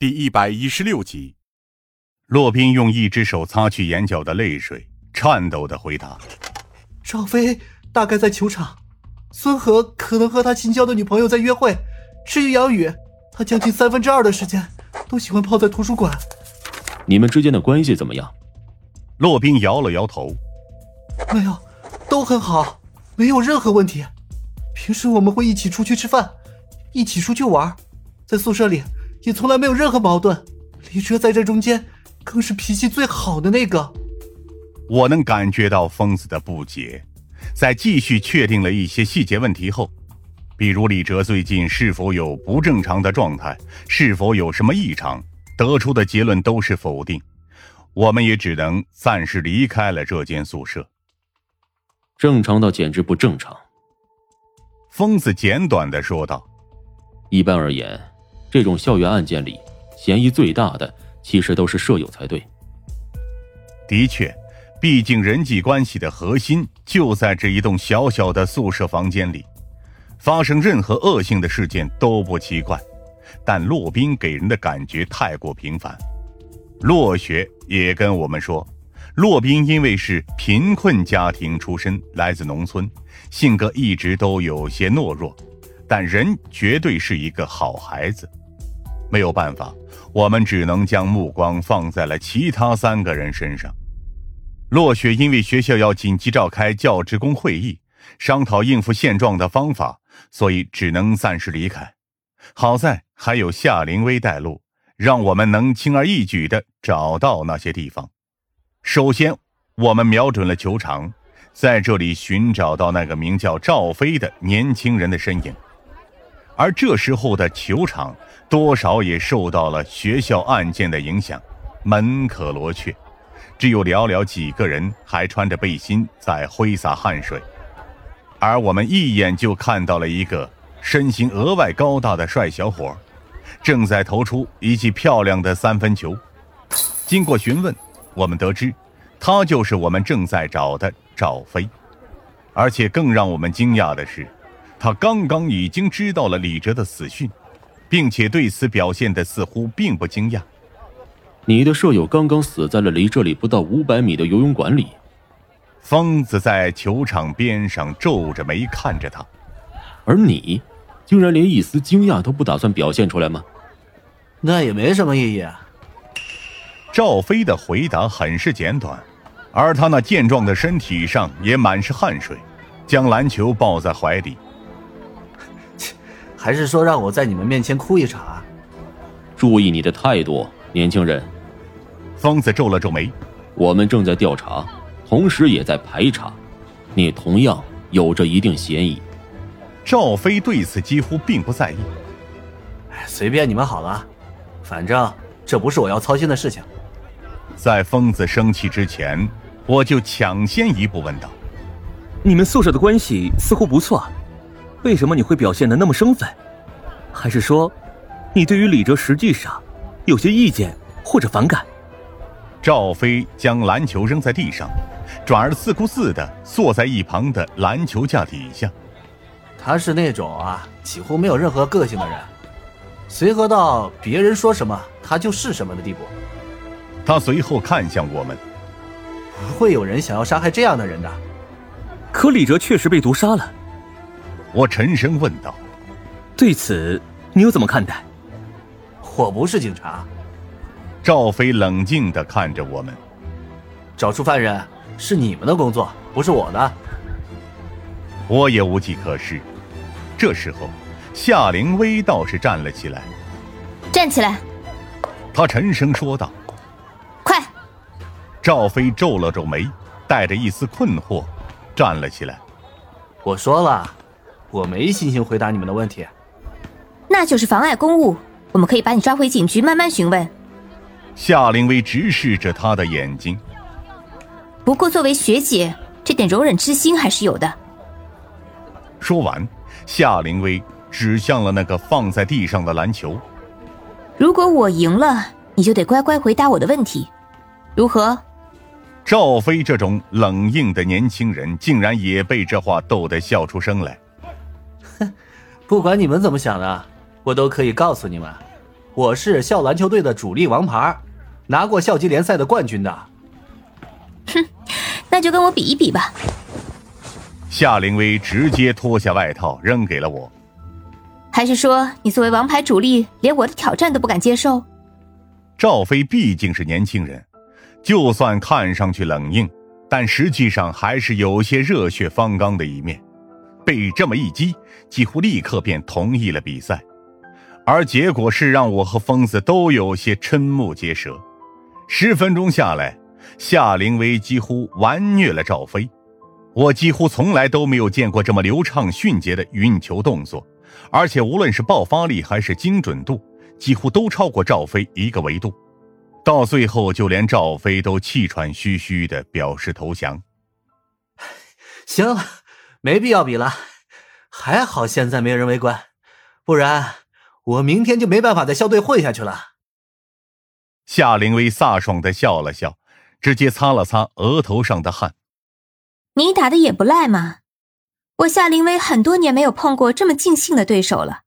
第一百一十六集。骆宾用一只手擦去眼角的泪水，颤抖的回答：“赵飞大概在球场，孙和可能和他新交的女朋友在约会。至于杨宇，他将近三分之二的时间都喜欢泡在图书馆。你们之间的关系怎么样？”骆宾摇了摇头：“没有，都很好，没有任何问题。平时我们会一起出去吃饭，一起出去玩，在宿舍里。”也从来没有任何矛盾，李哲在这中间更是脾气最好的那个。我能感觉到疯子的不解，在继续确定了一些细节问题后，比如李哲最近是否有不正常的状态，是否有什么异常，得出的结论都是否定，我们也只能暂时离开了这间宿舍。正常到简直不正常，疯子简短的说道。一般而言。这种校园案件里，嫌疑最大的其实都是舍友才对。的确，毕竟人际关系的核心就在这一栋小小的宿舍房间里，发生任何恶性的事件都不奇怪。但骆宾给人的感觉太过平凡。骆雪也跟我们说，骆宾因为是贫困家庭出身，来自农村，性格一直都有些懦弱，但人绝对是一个好孩子。没有办法，我们只能将目光放在了其他三个人身上。落雪因为学校要紧急召开教职工会议，商讨应付现状的方法，所以只能暂时离开。好在还有夏灵薇带路，让我们能轻而易举地找到那些地方。首先，我们瞄准了球场，在这里寻找到那个名叫赵飞的年轻人的身影。而这时候的球场。多少也受到了学校案件的影响，门可罗雀，只有寥寥几个人还穿着背心在挥洒汗水。而我们一眼就看到了一个身形额外高大的帅小伙，正在投出一记漂亮的三分球。经过询问，我们得知，他就是我们正在找的赵飞。而且更让我们惊讶的是，他刚刚已经知道了李哲的死讯。并且对此表现的似乎并不惊讶。你的舍友刚刚死在了离这里不到五百米的游泳馆里。疯子在球场边上皱着眉看着他，而你，竟然连一丝惊讶都不打算表现出来吗？那也没什么意义啊。赵飞的回答很是简短，而他那健壮的身体上也满是汗水，将篮球抱在怀里。还是说让我在你们面前哭一场啊？注意你的态度，年轻人。疯子皱了皱眉。我们正在调查，同时也在排查，你同样有着一定嫌疑。赵飞对此几乎并不在意。随便你们好了，反正这不是我要操心的事情。在疯子生气之前，我就抢先一步问道：“你们宿舍的关系似乎不错。”为什么你会表现的那么生分？还是说，你对于李哲实际上有些意见或者反感？赵飞将篮球扔在地上，转而自顾自的坐在一旁的篮球架底下。他是那种啊，几乎没有任何个性的人，随和到别人说什么他就是什么的地步。他随后看向我们，不会有人想要杀害这样的人的。可李哲确实被毒杀了。我沉声问道：“对此，你又怎么看待？”我不是警察。赵飞冷静的看着我们：“找出犯人是你们的工作，不是我的。”我也无计可施。这时候，夏灵薇倒是站了起来：“站起来！”他沉声说道：“快！”赵飞皱了皱眉，带着一丝困惑，站了起来：“我说了。”我没心情回答你们的问题，那就是妨碍公务。我们可以把你抓回警局，慢慢询问。夏灵薇直视着他的眼睛。不过作为学姐，这点容忍之心还是有的。说完，夏灵薇指向了那个放在地上的篮球。如果我赢了，你就得乖乖回答我的问题，如何？赵飞这种冷硬的年轻人，竟然也被这话逗得笑出声来。不管你们怎么想的，我都可以告诉你们，我是校篮球队的主力王牌，拿过校级联赛的冠军的。哼，那就跟我比一比吧。夏凌薇直接脱下外套扔给了我。还是说你作为王牌主力，连我的挑战都不敢接受？赵飞毕竟是年轻人，就算看上去冷硬，但实际上还是有些热血方刚的一面。被这么一击，几乎立刻便同意了比赛，而结果是让我和疯子都有些瞠目结舌。十分钟下来，夏凌薇几乎完虐了赵飞。我几乎从来都没有见过这么流畅迅捷的运球动作，而且无论是爆发力还是精准度，几乎都超过赵飞一个维度。到最后，就连赵飞都气喘吁吁的表示投降。行，没必要比了。还好现在没人围观，不然我明天就没办法在校队混下去了。夏凌薇飒爽的笑了笑，直接擦了擦额头上的汗。你打的也不赖嘛，我夏凌薇很多年没有碰过这么尽兴的对手了。